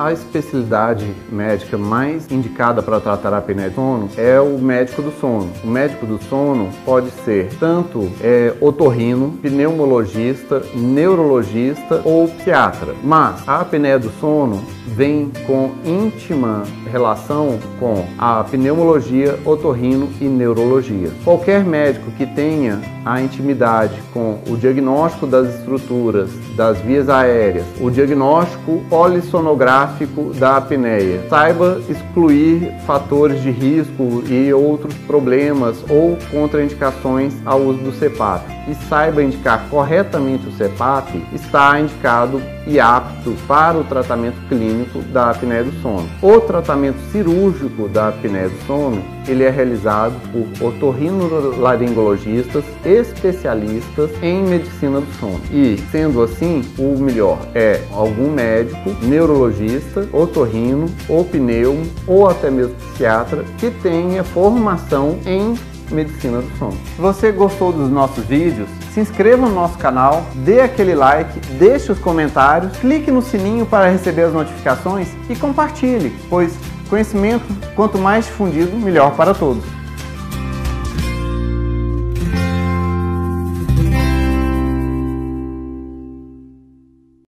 A especialidade médica mais indicada para tratar a apneia do sono é o médico do sono. O médico do sono pode ser tanto é, otorrino, pneumologista, neurologista ou psiquiatra. Mas a apneia do sono vem com íntima relação com a pneumologia, otorrino e neurologia. Qualquer médico que tenha a intimidade com o diagnóstico das estruturas das vias aéreas, o diagnóstico polissonográfico da apneia, saiba excluir fatores de risco e outros problemas ou contraindicações ao uso do CPAP e saiba indicar corretamente o CPAP, está indicado e apto para o tratamento clínico da apneia do sono. O tratamento cirúrgico da apneia do sono, ele é realizado por otorrinolaringologistas especialistas em medicina do sono. E, sendo assim, o melhor é algum médico, neurologista, otorrino, ou ou até mesmo psiquiatra que tenha formação em medicina do sono. Se você gostou dos nossos vídeos, se inscreva no nosso canal, dê aquele like, deixe os comentários, clique no sininho para receber as notificações e compartilhe, pois conhecimento, quanto mais difundido, melhor para todos.